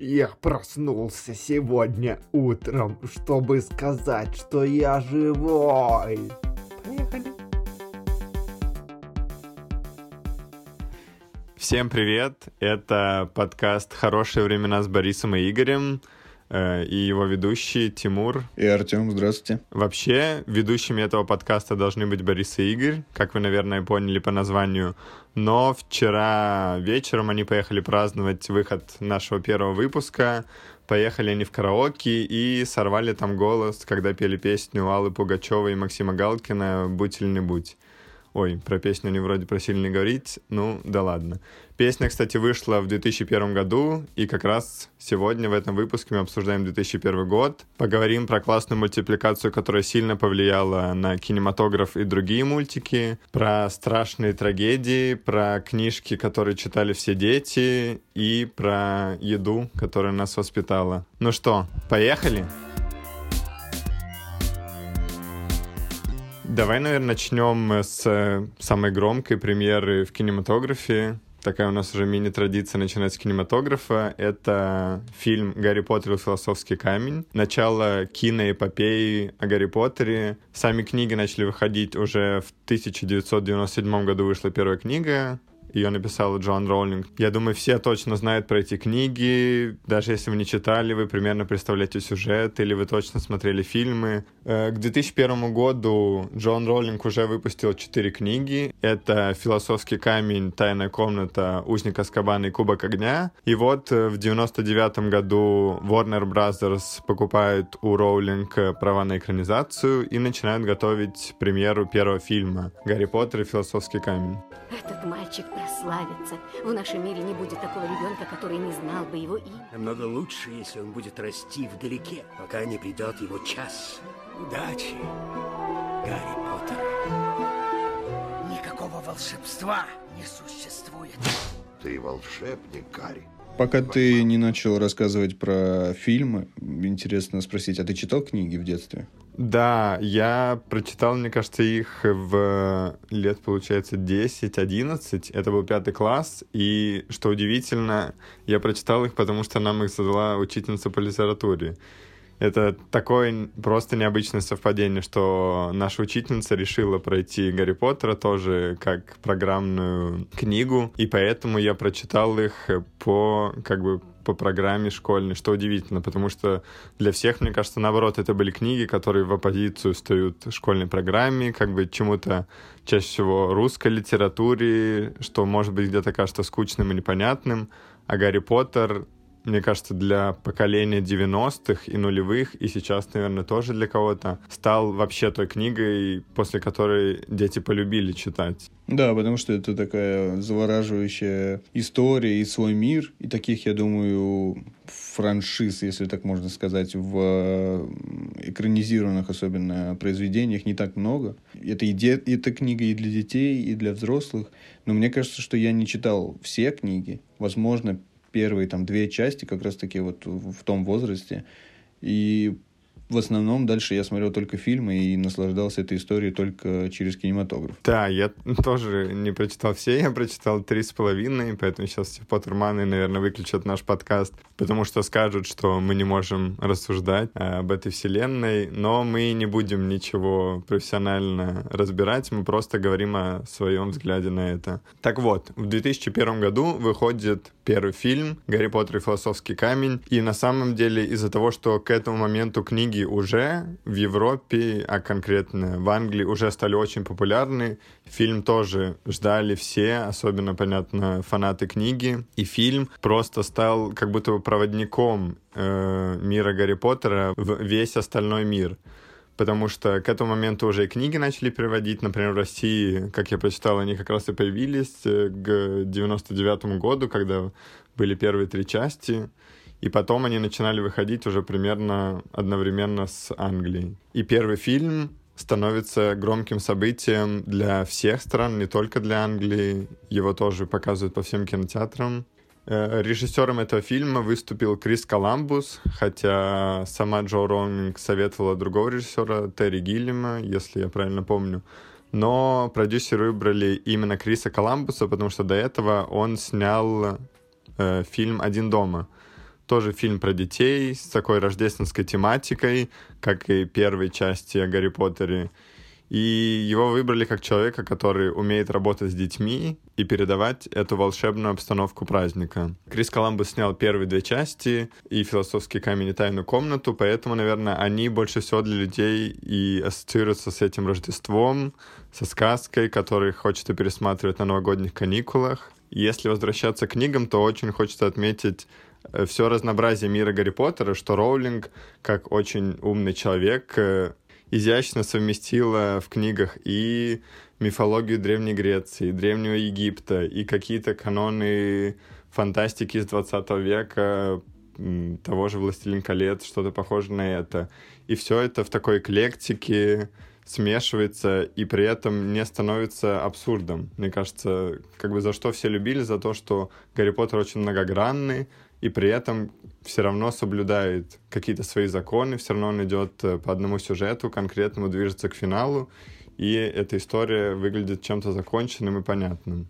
Я проснулся сегодня утром, чтобы сказать, что я живой. Поехали. Всем привет! Это подкаст «Хорошие времена» с Борисом и Игорем и его ведущий Тимур. И Артем, здравствуйте. Вообще, ведущими этого подкаста должны быть Борис и Игорь, как вы, наверное, поняли по названию. Но вчера вечером они поехали праздновать выход нашего первого выпуска. Поехали они в караоке и сорвали там голос, когда пели песню Аллы Пугачевой и Максима Галкина «Будь или не будь». Ой, про песню они вроде просили не говорить, ну да ладно. Песня, кстати, вышла в 2001 году, и как раз сегодня в этом выпуске мы обсуждаем 2001 год. Поговорим про классную мультипликацию, которая сильно повлияла на кинематограф и другие мультики, про страшные трагедии, про книжки, которые читали все дети, и про еду, которая нас воспитала. Ну что, поехали? Поехали! Давай, наверное, начнем с э, самой громкой премьеры в кинематографе. Такая у нас уже мини-традиция начинать с кинематографа. Это фильм «Гарри Поттер и философский камень». Начало киноэпопеи о Гарри Поттере. Сами книги начали выходить уже в 1997 году вышла первая книга ее написал Джон Роулинг. Я думаю, все точно знают про эти книги. Даже если вы не читали, вы примерно представляете сюжет или вы точно смотрели фильмы. Э, к 2001 году Джон Роулинг уже выпустил четыре книги. Это «Философский камень», «Тайная комната», «Узник Аскабана» и «Кубок огня». И вот э, в 99 году Warner Brothers покупает у Роулинг права на экранизацию и начинают готовить премьеру первого фильма «Гарри Поттер и философский камень». Этот мальчик прославится. В нашем мире не будет такого ребенка, который не знал бы его имя. Намного лучше, если он будет расти вдалеке, пока не придет его час. Удачи, Гарри Поттер. Никакого волшебства не существует. Ты волшебник, Гарри. Пока ты не начал рассказывать про фильмы, интересно спросить, а ты читал книги в детстве? Да, я прочитал, мне кажется, их в лет, получается, 10-11. Это был пятый класс. И, что удивительно, я прочитал их, потому что нам их задала учительница по литературе. Это такое просто необычное совпадение, что наша учительница решила пройти Гарри Поттера тоже как программную книгу, и поэтому я прочитал их по как бы по программе школьной, что удивительно, потому что для всех, мне кажется, наоборот, это были книги, которые в оппозицию стоят школьной программе, как бы чему-то чаще всего русской литературе, что может быть где-то кажется скучным и непонятным, а Гарри Поттер мне кажется, для поколения 90-х и нулевых, и сейчас, наверное, тоже для кого-то, стал вообще той книгой, после которой дети полюбили читать. Да, потому что это такая завораживающая история и свой мир, и таких, я думаю, франшиз, если так можно сказать, в экранизированных особенно произведениях не так много. Это, и де... это книга и для детей, и для взрослых. Но мне кажется, что я не читал все книги. Возможно, первые там две части как раз-таки вот в том возрасте. И в основном дальше я смотрел только фильмы и наслаждался этой историей только через кинематограф. Да, я тоже не прочитал все, я прочитал три с половиной, поэтому сейчас все Поттерманы, наверное, выключат наш подкаст, потому что скажут, что мы не можем рассуждать э, об этой вселенной, но мы не будем ничего профессионально разбирать, мы просто говорим о своем взгляде на это. Так вот, в 2001 году выходит первый фильм «Гарри Поттер и философский камень», и на самом деле из-за того, что к этому моменту книги книги уже в Европе, а конкретно в Англии, уже стали очень популярны. Фильм тоже ждали все, особенно, понятно, фанаты книги. И фильм просто стал как будто бы проводником э, мира Гарри Поттера в весь остальной мир потому что к этому моменту уже и книги начали переводить. Например, в России, как я прочитал, они как раз и появились э, к 99 году, когда были первые три части. И потом они начинали выходить уже примерно одновременно с Англией. И первый фильм становится громким событием для всех стран, не только для Англии. Его тоже показывают по всем кинотеатрам. Э, режиссером этого фильма выступил Крис Коламбус, хотя сама Джо Роулинг советовала другого режиссера, Терри Гиллима, если я правильно помню. Но продюсеры выбрали именно Криса Коламбуса, потому что до этого он снял э, фильм «Один дома», тоже фильм про детей с такой рождественской тематикой, как и первой части о Гарри Поттере. И его выбрали как человека, который умеет работать с детьми и передавать эту волшебную обстановку праздника. Крис Коламбус снял первые две части и «Философский камень» и «Тайную комнату», поэтому, наверное, они больше всего для людей и ассоциируются с этим Рождеством, со сказкой, которую хочется пересматривать на новогодних каникулах. Если возвращаться к книгам, то очень хочется отметить все разнообразие мира Гарри Поттера, что Роулинг, как очень умный человек, э, изящно совместила в книгах и мифологию Древней Греции, Древнего Египта, и какие-то каноны фантастики из 20 века, того же «Властелин колец», что-то похожее на это. И все это в такой эклектике смешивается и при этом не становится абсурдом. Мне кажется, как бы за что все любили, за то, что Гарри Поттер очень многогранный, и при этом все равно соблюдает какие-то свои законы, все равно он идет э, по одному сюжету, конкретному движется к финалу, и эта история выглядит чем-то законченным и понятным.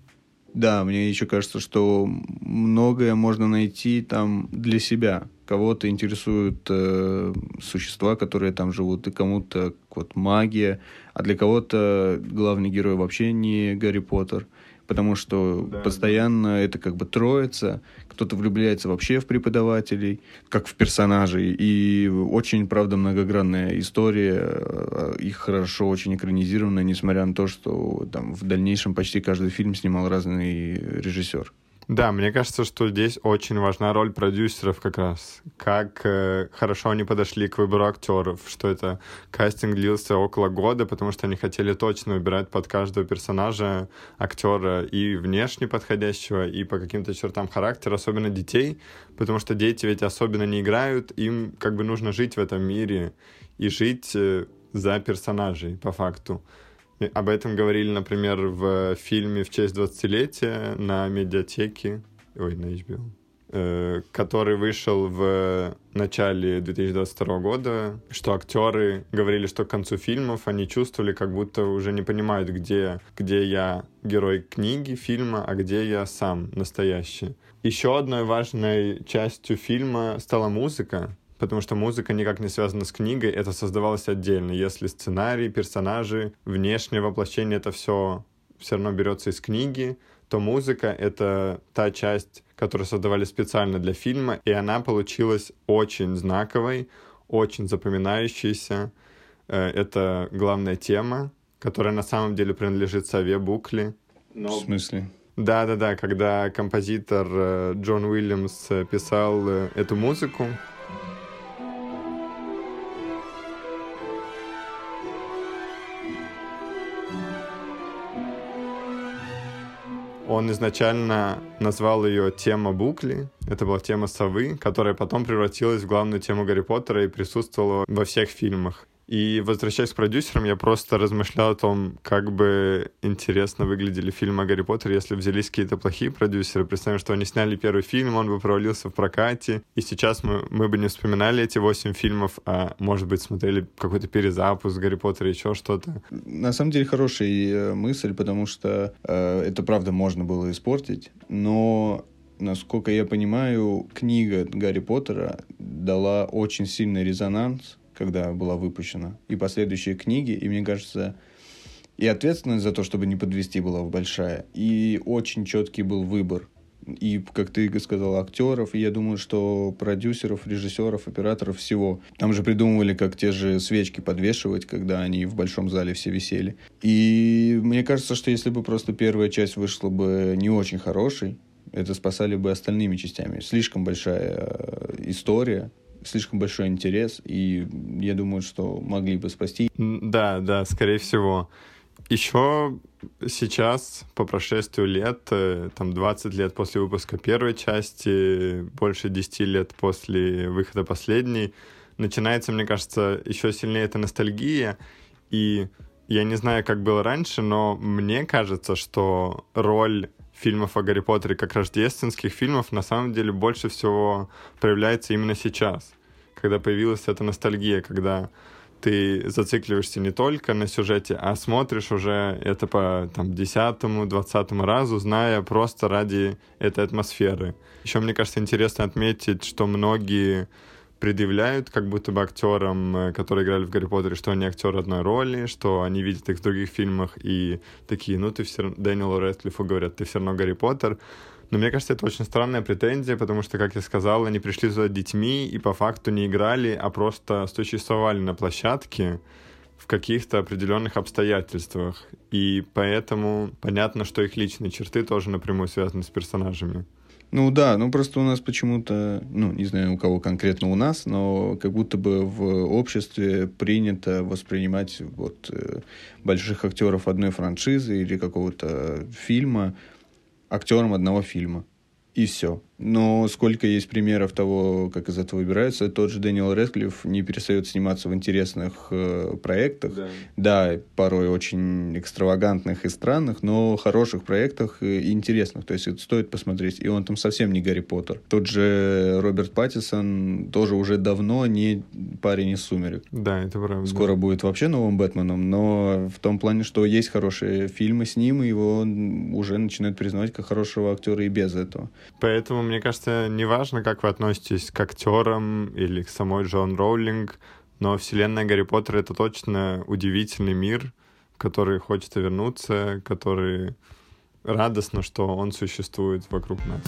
Да, мне еще кажется, что многое можно найти там для себя. Кого-то интересуют э, существа, которые там живут, и кому-то вот магия, а для кого-то главный герой вообще не Гарри Поттер потому что да, постоянно да. это как бы троица, кто-то влюбляется вообще в преподавателей, как в персонажей, и очень, правда, многогранная история, э, их хорошо очень экранизирована, несмотря на то, что там в дальнейшем почти каждый фильм снимал разный режиссер. Да, мне кажется, что здесь очень важна роль продюсеров как раз. Как э, хорошо они подошли к выбору актеров, что это кастинг длился около года, потому что они хотели точно выбирать под каждого персонажа актера и внешне подходящего, и по каким-то чертам характера, особенно детей, потому что дети ведь особенно не играют, им как бы нужно жить в этом мире и жить э, за персонажей по факту. Об этом говорили, например, в фильме «В честь 20-летия» на медиатеке, ой, на HBO, э, который вышел в начале 2022 года, что актеры говорили, что к концу фильмов они чувствовали, как будто уже не понимают, где, где я герой книги, фильма, а где я сам настоящий. Еще одной важной частью фильма стала музыка, потому что музыка никак не связана с книгой, это создавалось отдельно. Если сценарий, персонажи, внешнее воплощение, это все все равно берется из книги, то музыка — это та часть, которую создавали специально для фильма, и она получилась очень знаковой, очень запоминающейся. Э, это главная тема, которая на самом деле принадлежит Саве Букли. Но... В смысле? Да-да-да, когда композитор э, Джон Уильямс э, писал эту музыку, Он изначально назвал ее «Тема Букли». Это была тема совы, которая потом превратилась в главную тему Гарри Поттера и присутствовала во всех фильмах. И возвращаясь к продюсерам, я просто размышлял о том, как бы интересно выглядели фильмы о Гарри Поттере, если взялись какие-то плохие продюсеры. Представим, что они сняли первый фильм, он бы провалился в прокате, и сейчас мы, мы бы не вспоминали эти восемь фильмов, а, может быть, смотрели какой-то перезапуск Гарри Поттера, еще что-то. На самом деле хорошая э, мысль, потому что э, это, правда, можно было испортить, но насколько я понимаю, книга Гарри Поттера дала очень сильный резонанс когда была выпущена, и последующие книги, и мне кажется, и ответственность за то, чтобы не подвести была большая, и очень четкий был выбор. И, как ты сказал, актеров, и я думаю, что продюсеров, режиссеров, операторов всего. Там же придумывали, как те же свечки подвешивать, когда они в большом зале все висели. И мне кажется, что если бы просто первая часть вышла бы не очень хорошей, это спасали бы остальными частями. Слишком большая э, история, слишком большой интерес, и я думаю, что могли бы спасти. Да, да, скорее всего. Еще сейчас, по прошествию лет, э, там 20 лет после выпуска первой части, больше 10 лет после выхода последней, начинается, мне кажется, еще сильнее эта ностальгия. И я не знаю, как было раньше, но мне кажется, что роль фильмов о Гарри Поттере как рождественских фильмов на самом деле больше всего проявляется именно сейчас, когда появилась эта ностальгия, когда ты зацикливаешься не только на сюжете, а смотришь уже это по там, десятому, двадцатому разу, зная просто ради этой атмосферы. Еще, мне кажется, интересно отметить, что многие предъявляют как будто бы актерам, э, которые играли в Гарри Поттере, что они актеры одной роли, что они видят их в других фильмах и такие, ну ты все равно, Дэниелу Рэдклиффу говорят, ты все равно Гарри Поттер. Но мне кажется, это очень странная претензия, потому что, как я сказал, они пришли туда детьми и по факту не играли, а просто существовали на площадке в каких-то определенных обстоятельствах. И поэтому понятно, что их личные черты тоже напрямую связаны с персонажами. Ну да, ну просто у нас почему-то, ну не знаю у кого конкретно у нас, но как будто бы в обществе принято воспринимать вот э, больших актеров одной франшизы или какого-то фильма актером одного фильма. И все. Но сколько есть примеров того, как из этого выбираются, тот же Дэниел Рэдклифф не перестает сниматься в интересных э, проектах. Да. да, порой очень экстравагантных и странных, но хороших проектах и интересных. То есть это стоит посмотреть. И он там совсем не Гарри Поттер. Тот же Роберт Паттисон тоже уже давно не парень из «Сумерек». Да, это правда. Скоро будет вообще новым Бэтменом, но в том плане, что есть хорошие фильмы с ним, и его уже начинают признавать как хорошего актера и без этого. Поэтому мне кажется, неважно, как вы относитесь к актерам или к самой Джон Роулинг, но вселенная Гарри Поттера — это точно удивительный мир, в который хочется вернуться, который радостно, что он существует вокруг нас.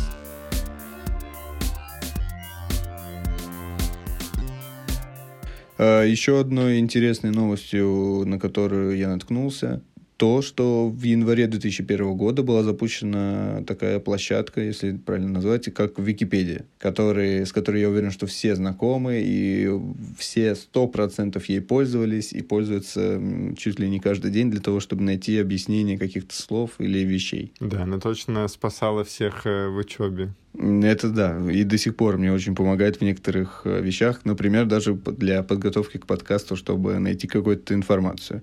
А, Еще одной интересной новостью, на которую я наткнулся, то, что в январе 2001 года была запущена такая площадка, если правильно назвать, как Википедия, который, с которой я уверен, что все знакомы, и все сто процентов ей пользовались и пользуются чуть ли не каждый день для того, чтобы найти объяснение каких-то слов или вещей. Да, она точно спасала всех э, в учебе. Это да, и до сих пор мне очень помогает в некоторых э, вещах, например, даже для подготовки к подкасту, чтобы найти какую-то информацию.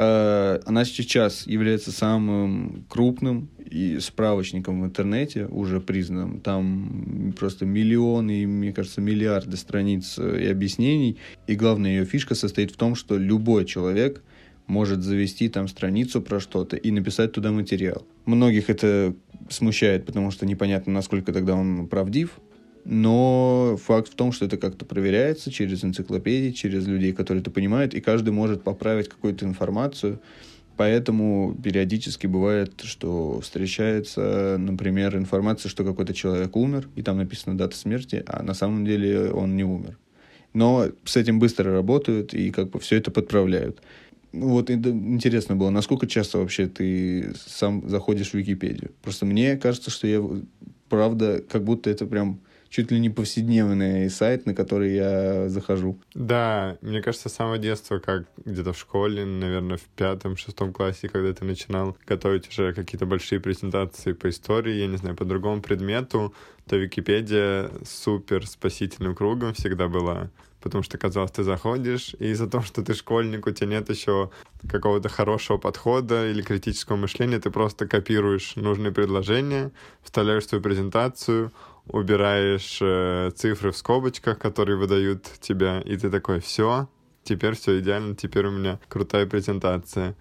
Э, она сейчас является самым крупным и справочником в интернете, уже признанным. Там просто миллионы, мне кажется, миллиарды страниц э, и объяснений. И главная ее фишка состоит в том, что любой человек может завести там страницу про что-то и написать туда материал. Многих это смущает, потому что непонятно, насколько тогда он правдив, но факт в том, что это как-то проверяется через энциклопедии, через людей, которые это понимают, и каждый может поправить какую-то информацию. Поэтому периодически бывает, что встречается, например, информация, что какой-то человек умер, и там написана дата смерти, а на самом деле он не умер. Но с этим быстро работают и как бы все это подправляют. Вот интересно было, насколько часто вообще ты сам заходишь в Википедию? Просто мне кажется, что я правда, как будто это прям чуть ли не повседневный сайт, на который я захожу. Да, мне кажется, с самого детства, как где-то в школе, наверное, в пятом, шестом классе, когда ты начинал готовить уже какие-то большие презентации по истории, я не знаю, по другому предмету, то Википедия супер спасительным кругом всегда была потому что, казалось, ты заходишь, и из-за того, что ты школьник, у тебя нет еще какого-то хорошего подхода или критического мышления, ты просто копируешь нужные предложения, вставляешь свою презентацию, убираешь э, цифры в скобочках, которые выдают тебя, и ты такой, все, теперь все идеально, теперь у меня крутая презентация.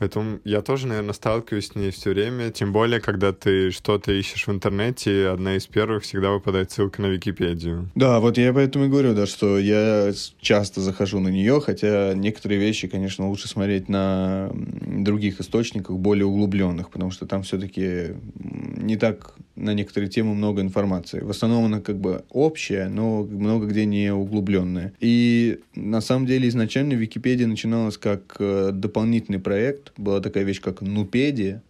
Поэтому я тоже, наверное, сталкиваюсь с ней все время. Тем более, когда ты что-то ищешь в интернете, одна из первых всегда выпадает ссылка на Википедию. Да, вот я поэтому и говорю, да, что я часто захожу на нее, хотя некоторые вещи, конечно, лучше смотреть на других источниках, более углубленных, потому что там все-таки не так на некоторые темы много информации. В основном она как бы общая, но много где не углубленная. И на самом деле изначально Википедия начиналась как э, дополнительный проект, была такая вещь, как Нупедия.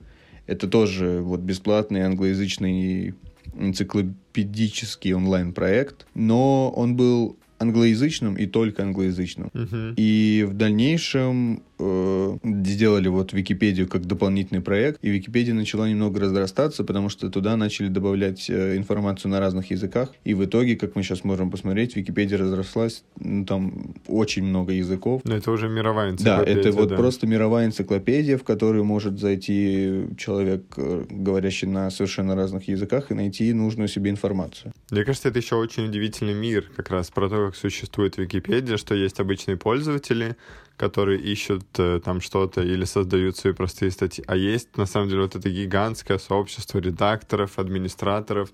Это тоже вот бесплатный англоязычный энциклопедический онлайн-проект, но он был англоязычным и только англоязычным. Uh-huh. И в дальнейшем э, сделали вот Википедию как дополнительный проект, и Википедия начала немного разрастаться, потому что туда начали добавлять э, информацию на разных языках, и в итоге, как мы сейчас можем посмотреть, Википедия разрослась, ну, там очень много языков. Но это уже мировая энциклопедия. Да, это вот да. просто мировая энциклопедия, в которую может зайти человек, э, говорящий на совершенно разных языках, и найти нужную себе информацию. Мне кажется, это еще очень удивительный мир, как раз про то, как существует Википедия, что есть обычные пользователи, которые ищут э, там что-то или создают свои простые статьи. А есть, на самом деле, вот это гигантское сообщество редакторов, администраторов,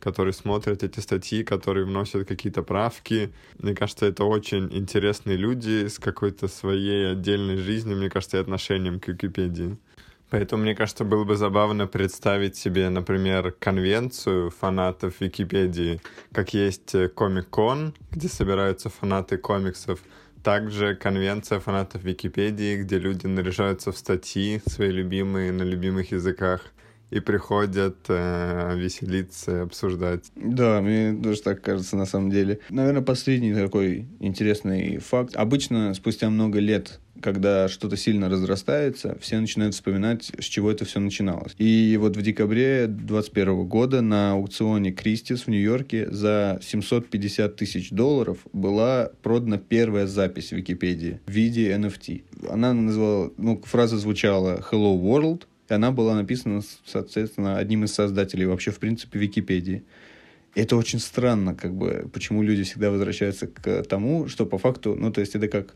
которые смотрят эти статьи, которые вносят какие-то правки. Мне кажется, это очень интересные люди с какой-то своей отдельной жизнью, мне кажется, и отношением к Википедии. Поэтому, мне кажется, было бы забавно представить себе, например, конвенцию фанатов Википедии, как есть Комик-кон, где собираются фанаты комиксов, также конвенция фанатов Википедии, где люди наряжаются в статьи свои любимые на любимых языках и приходят э, веселиться, обсуждать. Да, мне тоже так кажется на самом деле. Наверное, последний такой интересный факт. Обычно спустя много лет когда что-то сильно разрастается, все начинают вспоминать, с чего это все начиналось. И вот в декабре 2021 года на аукционе Кристис в Нью-Йорке за 750 тысяч долларов была продана первая запись в Википедии в виде NFT. Она называла, ну, фраза звучала «Hello World», и она была написана, соответственно, одним из создателей вообще, в принципе, Википедии. И это очень странно, как бы, почему люди всегда возвращаются к тому, что по факту, ну, то есть это как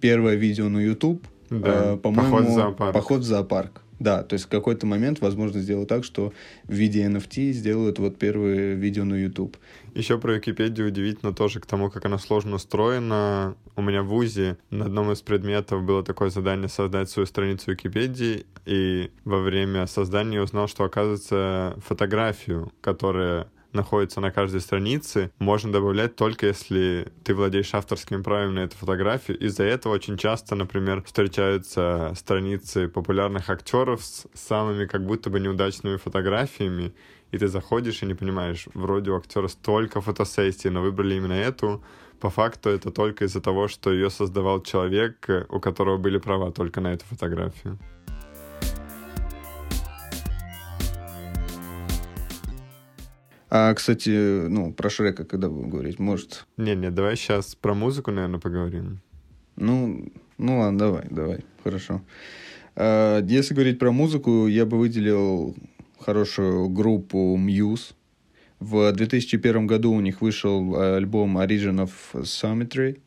первое видео на YouTube, да, э, по-моему, поход в зоопарк. Поход в зоопарк. Да, то есть в какой-то момент, возможно, сделать так, что в виде NFT сделают вот первые видео на YouTube. Еще про Википедию удивительно тоже к тому, как она сложно устроена. У меня в ВУЗе на одном из предметов было такое задание создать свою страницу Википедии, и во время создания узнал, что, оказывается, фотографию, которая находится на каждой странице, можно добавлять только если ты владеешь авторским правом на эту фотографию. Из-за этого очень часто, например, встречаются страницы популярных актеров с самыми как будто бы неудачными фотографиями, и ты заходишь и не понимаешь, вроде у актера столько фотосессий, но выбрали именно эту. По факту это только из-за того, что ее создавал человек, у которого были права только на эту фотографию. А, кстати, ну, про Шрека когда будем говорить, может? Не-не, давай сейчас про музыку, наверное, поговорим. Ну, ну ладно, давай, давай, хорошо. А, если говорить про музыку, я бы выделил хорошую группу Muse. В 2001 году у них вышел альбом Origin of Symmetry.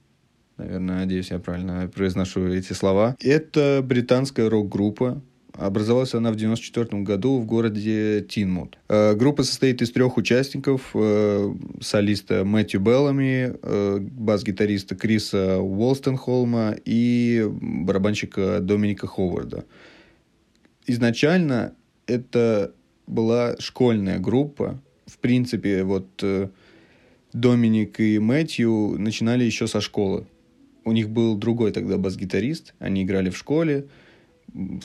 Наверное, надеюсь, я правильно произношу эти слова. Это британская рок-группа, Образовалась она в 1994 году в городе Тинмут. Э, группа состоит из трех участников. Э, солиста Мэтью Беллами, э, бас-гитариста Криса Уолстенхолма и барабанщика Доминика Ховарда. Изначально это была школьная группа. В принципе, вот Доминик и Мэтью начинали еще со школы. У них был другой тогда бас-гитарист. Они играли в школе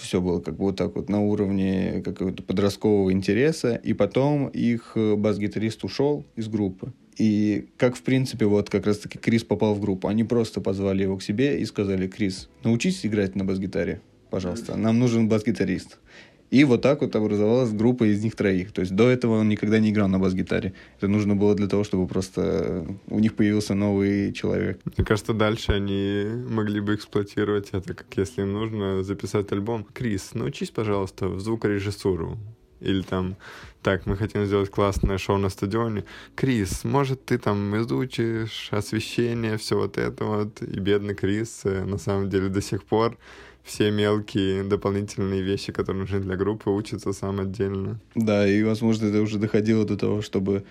все было как бы вот так вот на уровне какого-то подросткового интереса, и потом их э, бас-гитарист ушел из группы. И как, в принципе, вот как раз-таки Крис попал в группу, они просто позвали его к себе и сказали, Крис, научись играть на бас-гитаре, пожалуйста, нам нужен бас-гитарист. И вот так вот образовалась группа из них троих. То есть до этого он никогда не играл на бас-гитаре. Это нужно было для того, чтобы просто у них появился новый человек. Мне кажется, дальше они могли бы эксплуатировать это, как если им нужно записать альбом. Крис, научись, пожалуйста, в звукорежиссуру. Или там, так, мы хотим сделать классное шоу на стадионе. Крис, может, ты там изучишь освещение, все вот это вот. И бедный Крис, э, на самом деле, до сих пор все мелкие дополнительные вещи, которые нужны для группы, учатся сам отдельно. Да, и, возможно, это уже доходило до того, чтобы...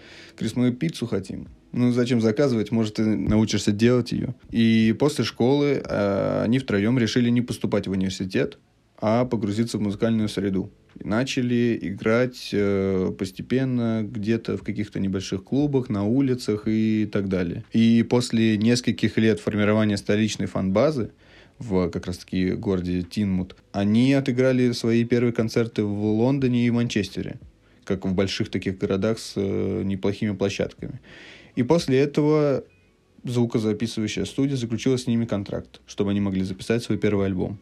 Мы пиццу хотим. Ну, зачем заказывать? Может, ты научишься делать ее. И после школы э, они втроем решили не поступать в университет, а погрузиться в музыкальную среду. И начали играть э, постепенно где-то в каких-то небольших клубах, на улицах и так далее. И после нескольких лет формирования столичной фан-базы в как раз-таки городе Тинмут, они отыграли свои первые концерты в Лондоне и Манчестере, как в больших таких городах с э, неплохими площадками. И после этого звукозаписывающая студия заключила с ними контракт, чтобы они могли записать свой первый альбом.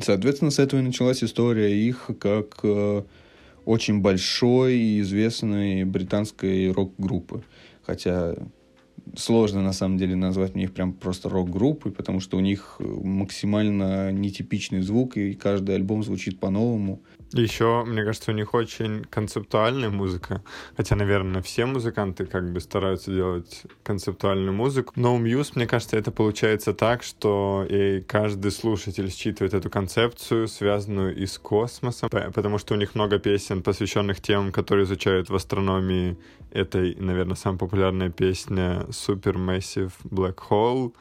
Соответственно, с этого и началась история их как э, очень большой и известной британской рок-группы. Хотя сложно на самом деле назвать мне их прям просто рок-группой, потому что у них максимально нетипичный звук, и каждый альбом звучит по-новому. Еще, мне кажется, у них очень концептуальная музыка. Хотя, наверное, все музыканты как бы стараются делать концептуальную музыку. Но у Muse, мне кажется, это получается так, что и каждый слушатель считывает эту концепцию, связанную и с космосом, потому что у них много песен, посвященных темам, которые изучают в астрономии. Это, наверное, самая популярная песня Supermassive Black Hole.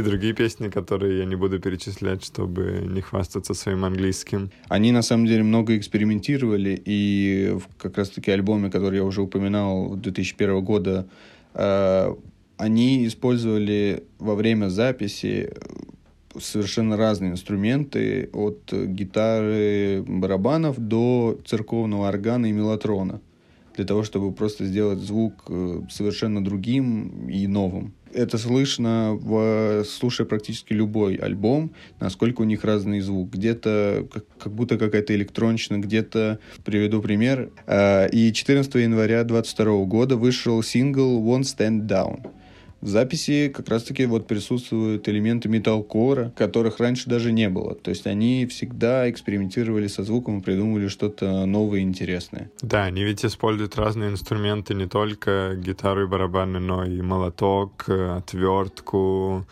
И другие песни, которые я не буду перечислять, чтобы не хвастаться своим английским. Они на самом деле много экспериментировали, и в как раз-таки альбоме, который я уже упоминал 2001 года, э, они использовали во время записи совершенно разные инструменты, от гитары, барабанов до церковного органа и мелатрона, для того, чтобы просто сделать звук э, совершенно другим и новым это слышно, в, слушая практически любой альбом, насколько у них разный звук. Где-то как, как будто какая-то электронщина, где-то, приведу пример. Э, и 14 января 22 года вышел сингл «Won't Stand Down». В записи как раз-таки вот присутствуют элементы металкора, которых раньше даже не было. То есть они всегда экспериментировали со звуком и придумывали что-то новое и интересное. Да, они ведь используют разные инструменты, не только гитару и барабаны, но и молоток, отвертку.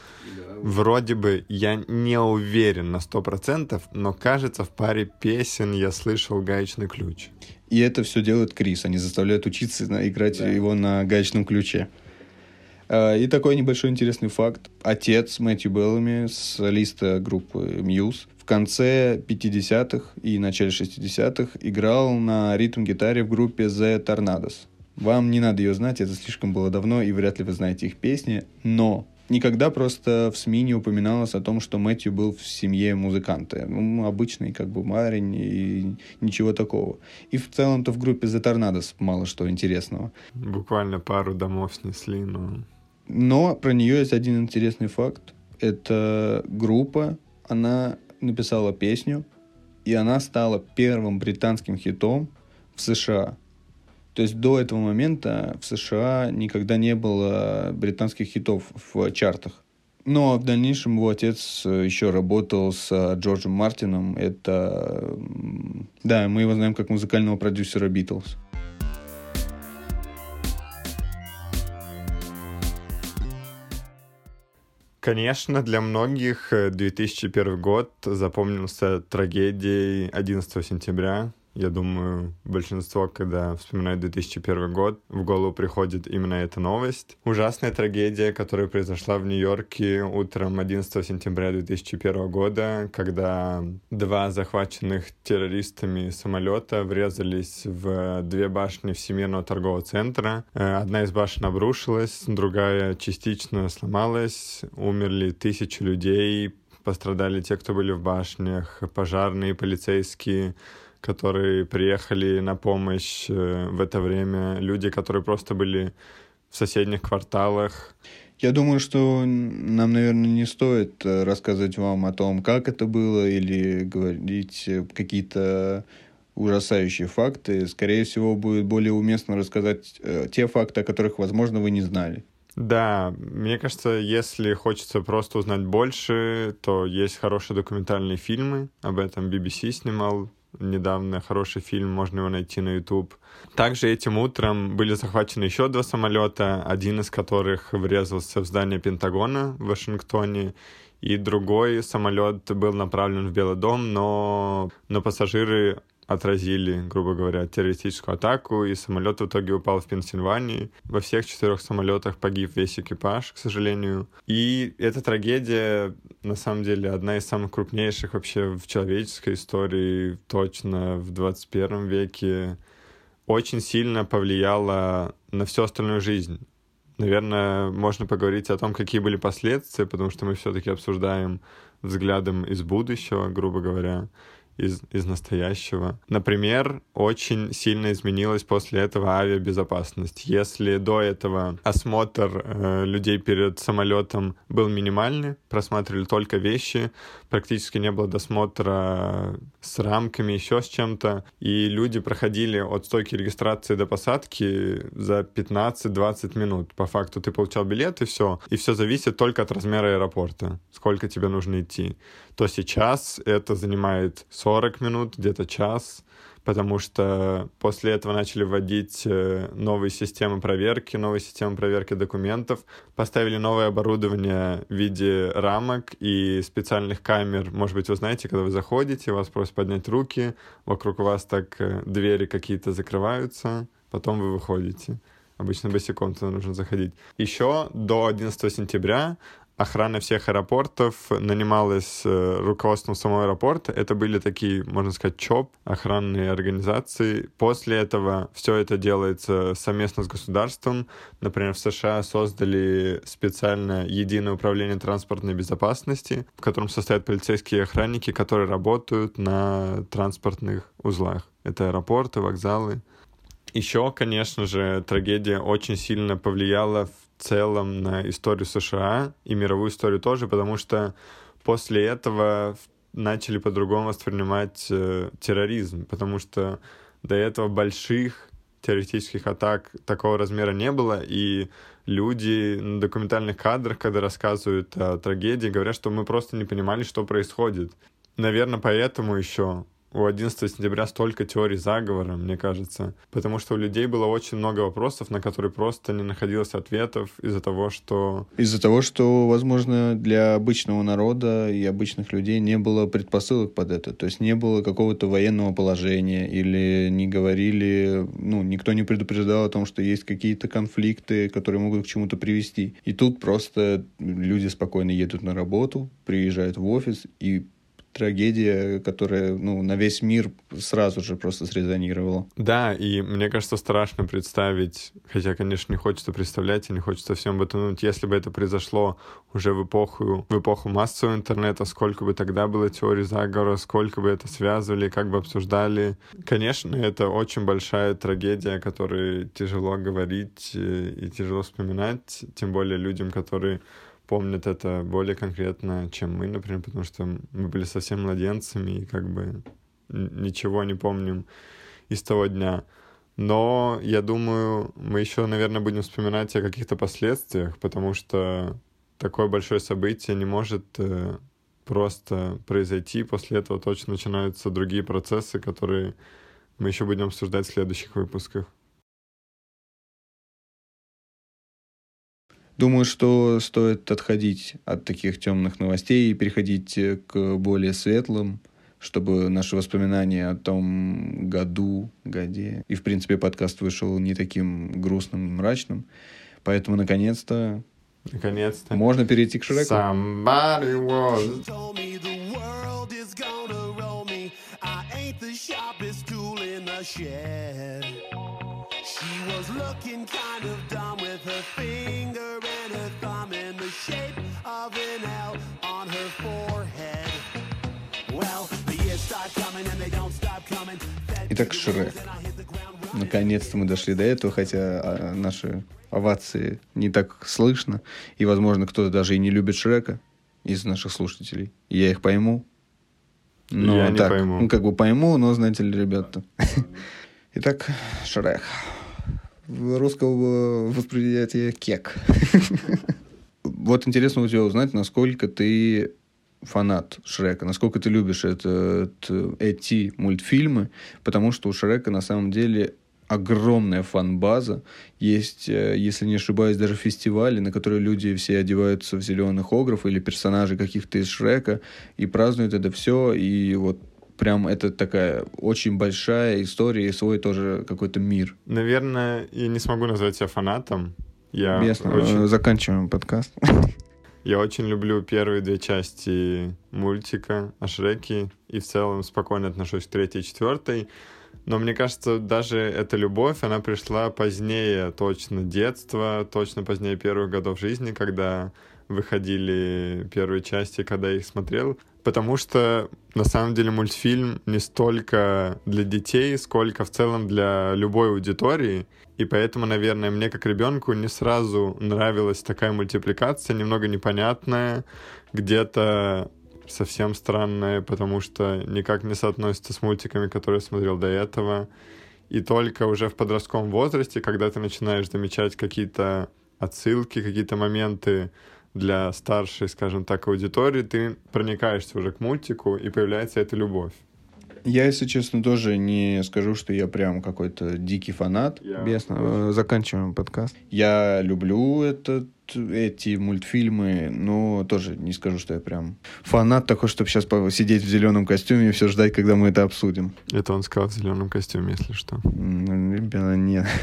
Вроде бы я не уверен на сто процентов, но кажется, в паре песен я слышал гаечный ключ. И это все делает Крис. Они заставляют учиться играть да. его на гаечном ключе. Э, и такой небольшой интересный факт. Отец Мэтью Беллами с листа группы Muse в конце 50-х и начале 60-х играл на ритм-гитаре в группе The Tornadoes. Вам не надо ее знать, это слишком было давно, и вряд ли вы знаете их песни, но никогда просто в СМИ не упоминалось о том, что Мэтью был в семье музыканта. Ну, обычный как бы парень и ничего такого. И в целом-то в группе The Tornadoes мало что интересного. Буквально пару домов снесли, но но про нее есть один интересный факт. Это группа, она написала песню, и она стала первым британским хитом в США. То есть до этого момента в США никогда не было британских хитов в чартах. Но в дальнейшем его отец еще работал с Джорджем Мартином. Это... Да, мы его знаем как музыкального продюсера Битлз. Конечно, для многих 2001 э, год запомнился трагедией 11 сентября, я думаю, большинство, когда вспоминает 2001 год, в голову приходит именно эта новость. Ужасная трагедия, которая произошла в Нью-Йорке утром 11 сентября 2001 года, когда два захваченных террористами самолета врезались в две башни Всемирного торгового центра. Э, одна из башен обрушилась, другая частично сломалась, умерли тысячи людей, пострадали те, кто были в башнях, пожарные, полицейские, которые приехали на помощь э, в это время, люди, которые просто были в соседних кварталах. Я думаю, что нам, наверное, не стоит э, рассказывать вам о том, как это было, или говорить э, какие-то ужасающие факты. Скорее всего, будет более уместно рассказать те факты, о которых, возможно, вы не знали. Да, мне кажется, если хочется просто узнать больше, то есть хорошие документальные фильмы. Об этом BBC снимал недавно хороший фильм, можно его найти на YouTube. Также этим утром были захвачены еще два самолета, один из которых врезался в здание Пентагона в Вашингтоне, и другой самолет был направлен в Белый дом, но, но пассажиры отразили, грубо говоря, террористическую атаку, и самолет в итоге упал в Пенсильвании. Во всех четырех самолетах погиб весь экипаж, к сожалению. И эта трагедия, на самом деле, одна из самых крупнейших вообще в человеческой истории, точно в 21 веке, очень сильно повлияла на всю остальную жизнь. Наверное, можно поговорить о том, какие были последствия, потому что мы все-таки обсуждаем взглядом из будущего, грубо говоря. Из, из настоящего. Например, очень сильно изменилась после этого авиабезопасность. Если до этого осмотр э, людей перед самолетом был минимальный, просматривали только вещи, практически не было досмотра с рамками, еще с чем-то, и люди проходили от стойки регистрации до посадки за 15-20 минут. По факту ты получал билет и все, и все зависит только от размера аэропорта, сколько тебе нужно идти. То сейчас это занимает 40 минут, где-то час, потому что после этого начали вводить э, новые системы проверки, новые системы проверки документов, поставили новое оборудование в виде рамок и специальных камер. Может быть, вы знаете, когда вы заходите, вас просят поднять руки, вокруг вас так э, двери какие-то закрываются, потом вы выходите. Обычно босиком туда нужно заходить. Еще до 11 сентября охрана всех аэропортов нанималась э, руководством самого аэропорта. Это были такие, можно сказать, ЧОП, охранные организации. После этого все это делается совместно с государством. Например, в США создали специальное единое управление транспортной безопасности, в котором состоят полицейские охранники, которые работают на транспортных узлах. Это аэропорты, вокзалы. Еще, конечно же, трагедия очень сильно повлияла целом на историю США и мировую историю тоже, потому что после этого начали по-другому воспринимать э, терроризм, потому что до этого больших террористических атак такого размера не было, и люди на документальных кадрах, когда рассказывают о трагедии, говорят, что мы просто не понимали, что происходит. Наверное, поэтому еще у 11 сентября столько теорий заговора, мне кажется, потому что у людей было очень много вопросов, на которые просто не находилось ответов из-за того, что... Из-за того, что, возможно, для обычного народа и обычных людей не было предпосылок под это, то есть не было какого-то военного положения или не говорили, ну, никто не предупреждал о том, что есть какие-то конфликты, которые могут к чему-то привести. И тут просто люди спокойно едут на работу, приезжают в офис и трагедия, которая ну, на весь мир сразу же просто срезонировала. Да, и мне кажется, страшно представить, хотя, конечно, не хочется представлять и не хочется всем об этом если бы это произошло уже в эпоху, в эпоху массового интернета, сколько бы тогда было теорий заговора, сколько бы это связывали, как бы обсуждали. Конечно, это очень большая трагедия, о которой тяжело говорить э, и тяжело вспоминать, тем более людям, которые помнят это более конкретно, чем мы, например, потому что мы были совсем младенцами и как бы ничего не помним из того дня. Но я думаю, мы еще, наверное, будем вспоминать о каких-то последствиях, потому что такое большое событие не может э, просто произойти. После этого точно начинаются другие процессы, которые мы еще будем обсуждать в следующих выпусках. Думаю, что стоит отходить от таких темных новостей и переходить к более светлым, чтобы наши воспоминания о том году, годе, и, в принципе, подкаст вышел не таким грустным, мрачным. Поэтому, наконец-то, Наконец-то. Можно перейти к Шреку. Somebody was... Was looking kind of dumb with her finger and her thumb in the shape of an L on her forehead. Well, the years start coming and they don't stop coming. Итак, Шрек. Наконец-то мы дошли до этого, хотя а, наши овации не так слышно. И, возможно, кто-то даже и не любит Шрека из наших слушателей. Я их пойму. Но Я так, не пойму. Ну, как бы пойму, но, знаете ли, ребята. Итак, Шрек русского восприятия кек. Вот интересно у тебя узнать, насколько ты фанат Шрека, насколько ты любишь этот, эти мультфильмы, потому что у Шрека на самом деле огромная фан-база. Есть, э, если не ошибаюсь, даже фестивали, на которые люди все одеваются в зеленых огров или персонажей каких-то из Шрека и празднуют это все. И вот прям это такая очень большая история и свой тоже какой-то мир. Наверное, я не смогу назвать себя фанатом. Я Ясно. Очень... Заканчиваем подкаст. Я очень люблю первые две части мультика о Шреке и в целом спокойно отношусь к третьей и четвертой. Но мне кажется, даже эта любовь, она пришла позднее, точно детство, точно позднее первых годов жизни, когда выходили первые части, когда я их смотрел. Потому что на самом деле мультфильм не столько для детей, сколько в целом для любой аудитории. И поэтому, наверное, мне как ребенку не сразу нравилась такая мультипликация, немного непонятная, где-то совсем странная, потому что никак не соотносится с мультиками, которые я смотрел до этого. И только уже в подростковом возрасте, когда ты начинаешь замечать какие-то отсылки, какие-то моменты для старшей, скажем так, аудитории, ты проникаешься уже к мультику, и появляется эта любовь. Я, если честно, тоже не скажу, что я прям какой-то дикий фанат. Бесно. Э, Заканчиваем подкаст. Я люблю этот эти мультфильмы, но тоже не скажу, что я прям фанат такой, чтобы сейчас сидеть в зеленом костюме и все ждать, когда мы это обсудим. Это он сказал в зеленом костюме, если что. М, Ребята, нет.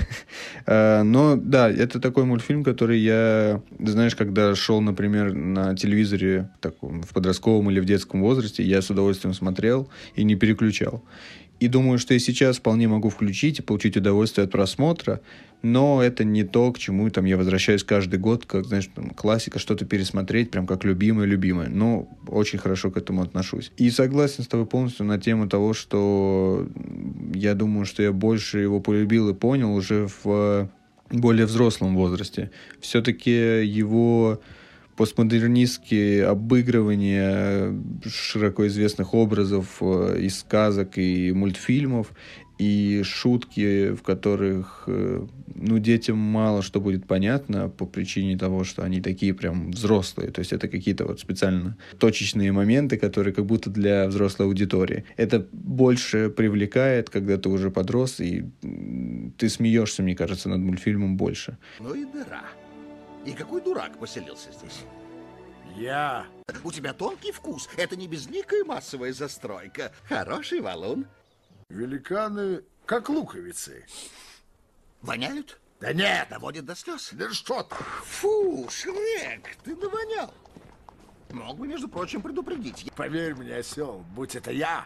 А, Но да, это такой мультфильм, который я, знаешь, когда шел, например, на телевизоре таком, в подростковом или в детском возрасте, я с удовольствием смотрел и не переключал. И думаю, что и сейчас вполне могу включить и получить удовольствие от просмотра, но это не то, к чему там я возвращаюсь каждый год, как, знаешь, там, классика, что-то пересмотреть, прям как любимое-любимое. Но очень хорошо к этому отношусь. И согласен с тобой полностью на тему того, что я думаю, что я больше его полюбил и понял уже в более взрослом возрасте. Все-таки его постмодернистские обыгрывания широко известных образов э, из сказок и мультфильмов, и шутки, в которых э, ну, детям мало что будет понятно по причине того, что они такие прям взрослые. То есть это какие-то вот специально точечные моменты, которые как будто для взрослой аудитории. Это больше привлекает, когда ты уже подрос, и ты смеешься, мне кажется, над мультфильмом больше. Ну и дыра. И какой дурак поселился здесь? Я. У тебя тонкий вкус. Это не безликая массовая застройка. Хороший валун. Великаны как луковицы. Воняют? Да нет, Доводит до слез. да что ты? Фу, Шрек, ты навонял. Мог бы, между прочим, предупредить. Поверь мне, осел, будь это я,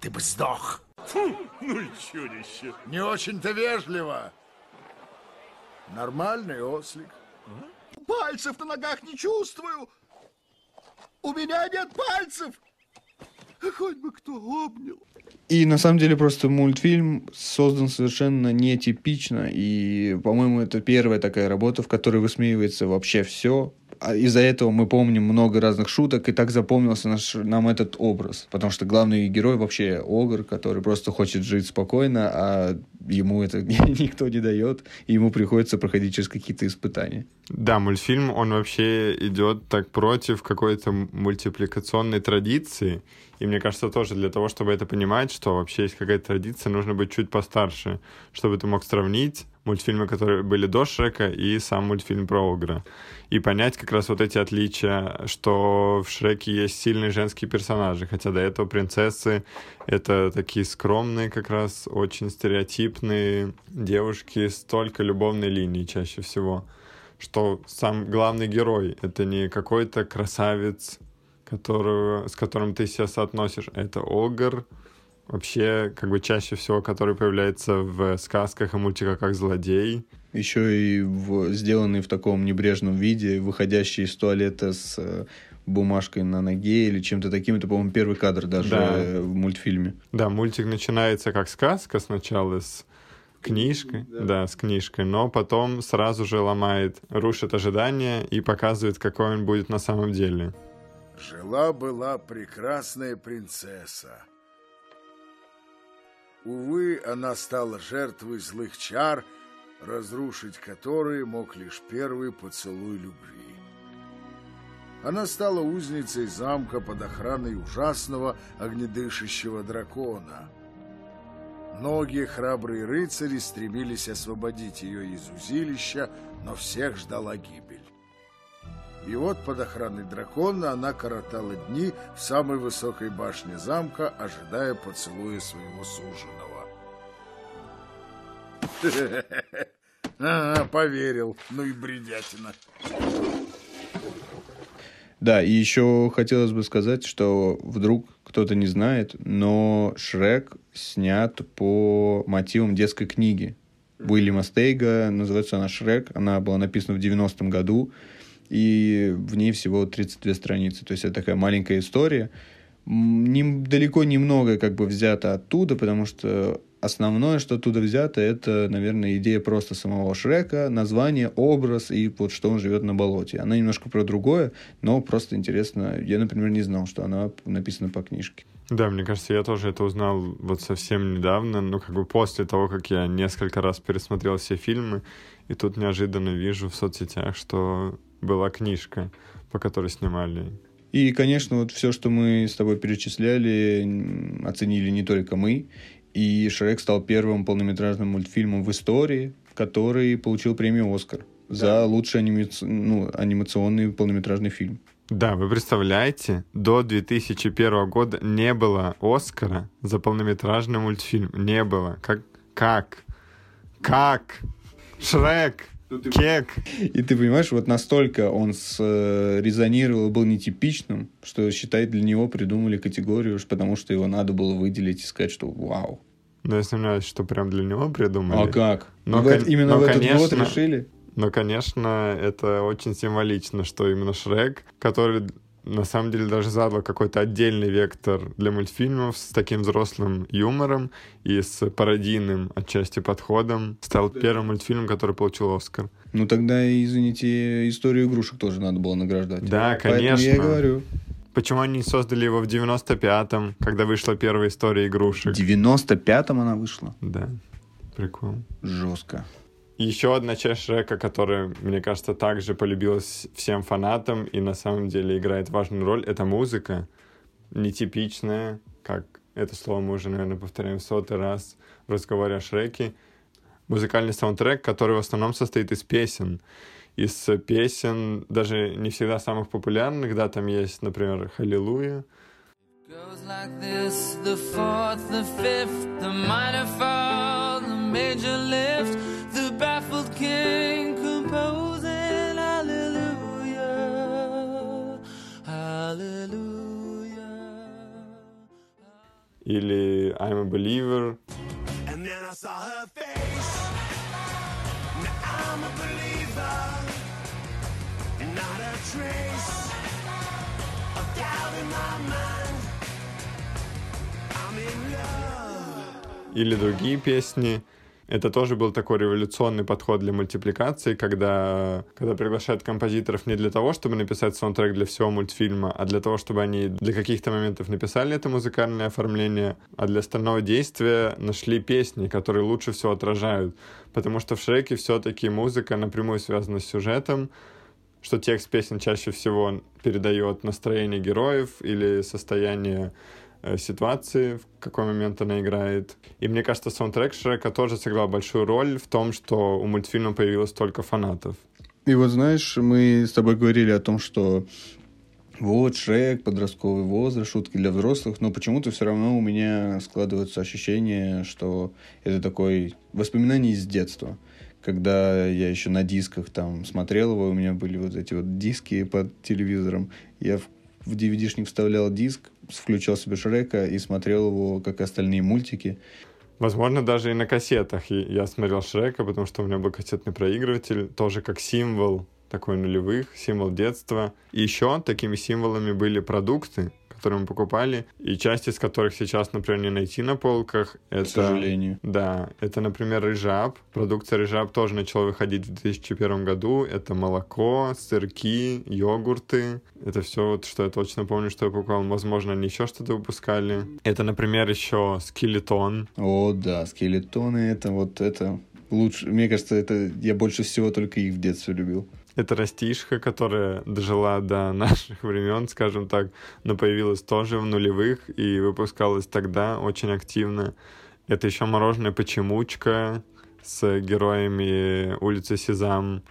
ты бы сдох. Ну и чудище. Не очень-то вежливо. Нормальный ослик. Пальцев на ногах не чувствую. У меня нет пальцев. Хоть бы кто обнял. И на самом деле просто мультфильм создан совершенно нетипично. И, по-моему, это первая такая работа, в которой высмеивается вообще все. А из-за этого мы помним много разных шуток, и так запомнился наш, нам этот образ. Потому что главный герой вообще огр, который просто хочет жить спокойно, а ему это никто не дает, и ему приходится проходить через какие-то испытания. Да, мультфильм, он вообще идет так против какой-то мультипликационной традиции. И мне кажется, тоже для того, чтобы это понимать, что вообще есть какая-то традиция, нужно быть чуть постарше, чтобы ты мог сравнить мультфильмы, которые были до Шрека, и сам мультфильм про Огра. И понять как раз вот эти отличия, что в Шреке есть сильные женские персонажи, хотя до этого принцессы — это такие скромные как раз, очень стереотипные девушки с только любовной линией чаще всего что сам главный герой — это не какой-то красавец, которого, с которым ты себя соотносишь, это Огр, вообще, как бы чаще всего, который появляется в сказках и мультиках как злодей. Еще и в, сделанный в таком небрежном виде, выходящий из туалета с э, бумажкой на ноге или чем-то таким. Это, по-моему, первый кадр даже Да. в мультфильме. Да, мультик начинается как сказка сначала с книжкой, да. с книжкой, но потом сразу же ломает, рушит ожидания и показывает, какой он будет на самом деле. Жила-была прекрасная принцесса. Увы, она стала жертвой злых чар, разрушить которые мог лишь первый поцелуй любви. Она стала узницей замка под охраной ужасного огнедышащего дракона. Многие храбрые рыцари стремились освободить ее из узилища, но всех ждала гибель. И вот под охраной дракона она коротала дни в самой высокой башне замка, ожидая поцелуя своего суженого. Ага, поверил. Ну и бредятина. Да, и еще хотелось бы сказать, что вдруг кто-то не знает, но Шрек снят по мотивам детской книги Уильяма Стейга. Называется она «Шрек». Она была написана в 90-м году, и в ней всего 32 страницы. То есть это такая маленькая история. нем, далеко немного как бы взято оттуда, потому что основное, что оттуда взято, это, наверное, идея просто самого Шрека, название, образ и вот что он живет на болоте. Она немножко про другое, но просто интересно. Я, например, не знал, что она написана по книжке. Да, мне кажется, я тоже это узнал вот совсем недавно, ну, как бы после того, как я несколько раз пересмотрел все фильмы, и тут неожиданно вижу в соцсетях, что была книжка, по которой снимали. И, конечно, вот все, что мы с тобой перечисляли, оценили не только мы, и Шрек стал первым полнометражным мультфильмом в истории, который получил премию «Оскар» да. за лучший анимаци... ну, анимационный полнометражный фильм. Да, вы представляете, до 2001 года не было Оскара за полнометражный мультфильм. Не было. Как? Как? Как? Шрек! Ну, Кек! И ты понимаешь, вот настолько он с, э, резонировал, был нетипичным, что, считай, для него придумали категорию, потому что его надо было выделить и сказать, что вау. Ну, я сомневаюсь, что прям для него придумали. А как? Но, ну, кон- именно но, в этот конечно, год решили? Но, конечно, это очень символично, что именно Шрек, который на самом деле даже задал какой-то отдельный вектор для мультфильмов с таким взрослым юмором и с пародийным отчасти подходом. Стал да. первым мультфильмом, который получил Оскар. Ну тогда, извините, историю игрушек тоже надо было награждать. Да, конечно. Поэтому я и говорю. Почему они создали его в 95-м, когда вышла первая история игрушек? В 95-м она вышла? Да. Прикол. Жестко. Еще одна часть Шрека, которая, мне кажется, также полюбилась всем фанатам и на самом деле играет важную роль, это музыка. Нетипичная, как это слово мы уже, наверное, повторяем сотый раз в разговоре о Шреке. Музыкальный саундтрек, который в основном состоит из песен. Из песен, даже не всегда самых популярных, да, там есть, например, «Халилуя», Goes like this, the fourth, the fifth, the minor fall, the major lift, baffled king composing hallelujah, hallelujah. Или I'm a believer. And then I saw her face. Now I'm a believer. Not a trace of doubt in my mind. Или другие песни. Это тоже был такой революционный подход для мультипликации, когда, когда приглашают композиторов не для того, чтобы написать саундтрек для всего мультфильма, а для того, чтобы они для каких-то моментов написали это музыкальное оформление, а для остального действия нашли песни, которые лучше всего отражают. Потому что в Шреке все-таки музыка напрямую связана с сюжетом, что текст песен чаще всего передает настроение героев или состояние ситуации, в какой момент она играет. И мне кажется, саундтрек Шрека тоже сыграл большую роль в том, что у мультфильма появилось столько фанатов. И вот знаешь, мы с тобой говорили о том, что вот Шрек, подростковый возраст, шутки для взрослых, но почему-то все равно у меня складывается ощущение, что это такое воспоминание из детства. Когда я еще на дисках там смотрел его, у меня были вот эти вот диски под телевизором, я в DVD-шник вставлял диск, включал себе Шрека и смотрел его, как и остальные мультики. Возможно, даже и на кассетах я смотрел Шрека, потому что у меня был кассетный проигрыватель, тоже как символ такой нулевых, символ детства. И еще такими символами были продукты, которые мы покупали, и часть из которых сейчас, например, не найти на полках. Это, К сожалению. Да, это, например, рыжап. Продукция рыжап тоже начала выходить в 2001 году. Это молоко, сырки, йогурты. Это все, вот, что я точно помню, что я покупал. Возможно, они еще что-то выпускали. Это, например, еще скелетон. О, да, скелетоны, это вот это лучше. Мне кажется, это я больше всего только их в детстве любил. Это растишка, которая дожила до наших времен, скажем так, но появилась тоже в нулевых и выпускалась тогда очень активно. Это еще мороженое «Почемучка» с героями улицы Сезам.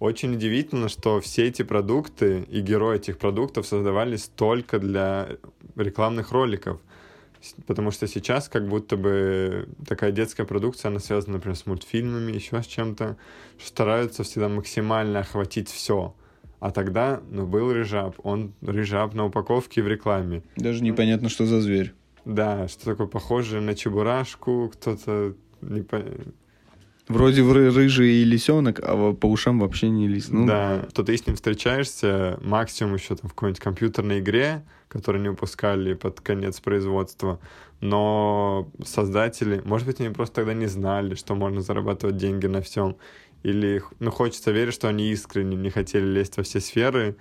Очень удивительно, что все эти продукты и герои этих продуктов создавались только для рекламных роликов. Потому что сейчас как будто бы такая детская продукция, она связана, например, с мультфильмами, еще с чем-то, что стараются всегда максимально охватить все. А тогда, ну, был рыжап, он рыжап на упаковке в рекламе. Даже непонятно, что за зверь. Да, что такое похожее на чебурашку, кто-то не по... Вроде в- рыжий лисенок, а по ушам вообще не лис. Ну, Да, то ты с ним встречаешься максимум еще там в какой-нибудь компьютерной игре, которую не выпускали под конец производства, но создатели, может быть, они просто тогда не знали, что можно зарабатывать деньги на всем, или, ну, хочется верить, что они искренне не хотели лезть во все сферы,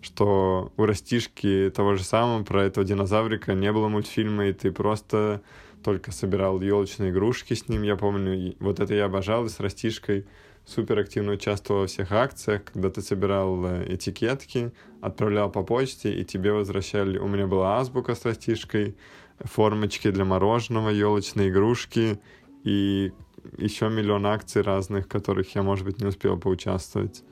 что у Растишки того же самого, про этого динозаврика не было мультфильма, и ты просто только собирал елочные игрушки с ним, я помню, вот это я обожал, и с Растишкой супер активно участвовал во всех акциях, когда ты собирал э, этикетки, отправлял по почте, и тебе возвращали... У меня была азбука с растишкой, формочки для мороженого, елочные игрушки и еще миллион акций разных, которых я, может быть, не успел поучаствовать.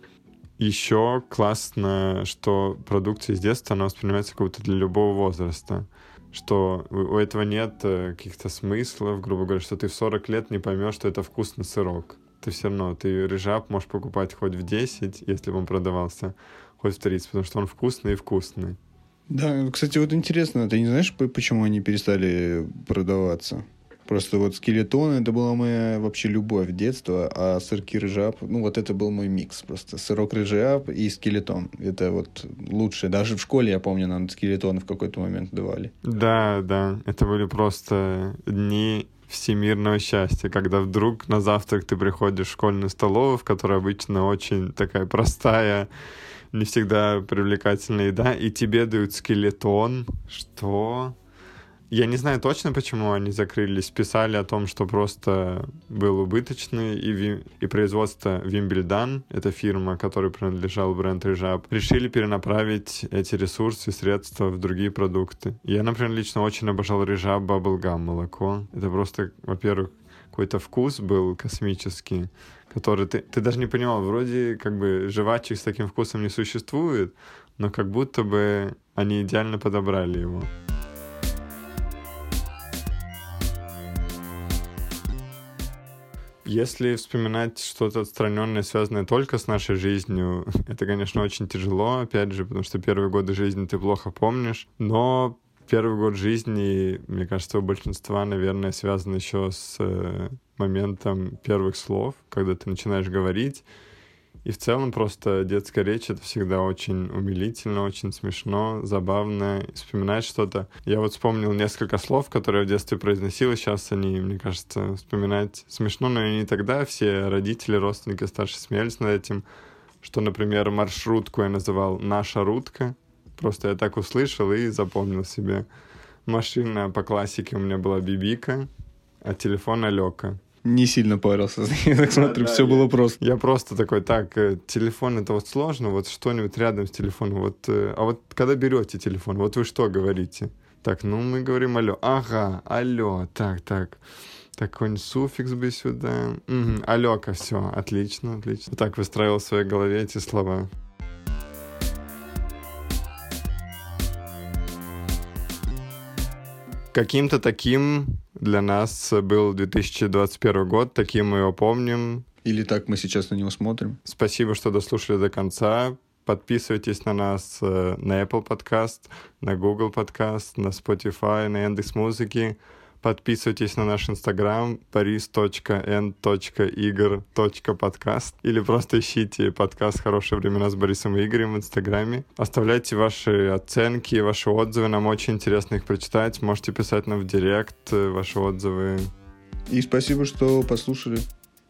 Еще классно, что продукция из детства, она воспринимается как будто для любого возраста что у этого нет э, каких-то смыслов, грубо говоря, что ты в 40 лет не поймешь, что это вкусный сырок. Ты все равно, ты рыжап можешь покупать хоть в 10, если бы он продавался, хоть в 30, потому что он вкусный и вкусный. Да, кстати, вот интересно, ты не знаешь, по- почему они перестали продаваться? Просто вот скелетон это была моя вообще любовь детства, а сырки рыжап, ну вот это был мой микс просто. Сырок рыжап и скелетон. Это вот лучшее. Даже в школе, я помню, нам скелетон в какой-то момент давали. Да, да, это были просто дни всемирного счастья, когда вдруг на завтрак ты приходишь в школьную столовую, в которой обычно очень такая простая, не всегда привлекательная еда, и тебе дают скелетон. Что? Я не знаю точно, почему они закрылись. Писали о том, что просто был убыточный, и, ви- и производство Вимбельдан, это фирма, которой принадлежал бренд Рыжап, решили перенаправить эти ресурсы и средства в другие продукты. Я, например, лично очень обожал Рыжап Bubblegum молоко. Это просто, во-первых, какой-то вкус был космический, который ты, ты даже не понимал, вроде как бы жвачек с таким вкусом не существует, но как будто бы они идеально подобрали его. Если вспоминать что-то отстраненное, связанное только с нашей жизнью, это, конечно, очень тяжело, опять же, потому что первые годы жизни ты плохо помнишь, но первый год жизни, мне кажется, у большинства, наверное, связан еще с э, моментом первых слов, когда ты начинаешь говорить, и в целом просто детская речь — это всегда очень умилительно, очень смешно, забавно. Вспоминать что-то. Я вот вспомнил несколько слов, которые я в детстве произносил, и сейчас они, мне кажется, вспоминать смешно, но и не тогда. Все родители, родственники старше смеялись над этим, что, например, маршрутку я называл «наша рутка». Просто я так услышал и запомнил себе. Машина по классике у меня была Бибика, а телефон Алёка. Не сильно парился. Я так смотрю, все было просто. Я просто такой, так, э, телефон это вот сложно, вот что-нибудь рядом с телефоном. Вот, э, а вот когда берете телефон, вот вы что говорите? Так, ну мы говорим алло. Ага, алло, так, так. Так, какой-нибудь суффикс бы сюда. Угу, алёка, все, отлично, отлично. Так выстраивал в своей голове эти слова. Каким-то таким для нас был 2021 год, таким мы его помним. Или так мы сейчас на него смотрим. Спасибо, что дослушали до конца. Подписывайтесь на нас э, на Apple Podcast, на Google Podcast, на Spotify, на Яндекс.Музыки. Подписывайтесь на наш инстаграм boris.n.igor.подкаст или просто ищите подкаст «Хорошие времена» с Борисом и Игорем в инстаграме. Оставляйте ваши оценки, ваши отзывы, нам очень интересно их прочитать. Можете писать нам в директ э, ваши отзывы. И спасибо, что послушали.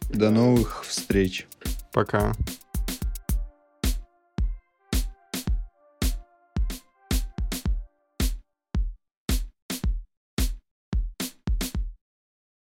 До новых встреч. Пока.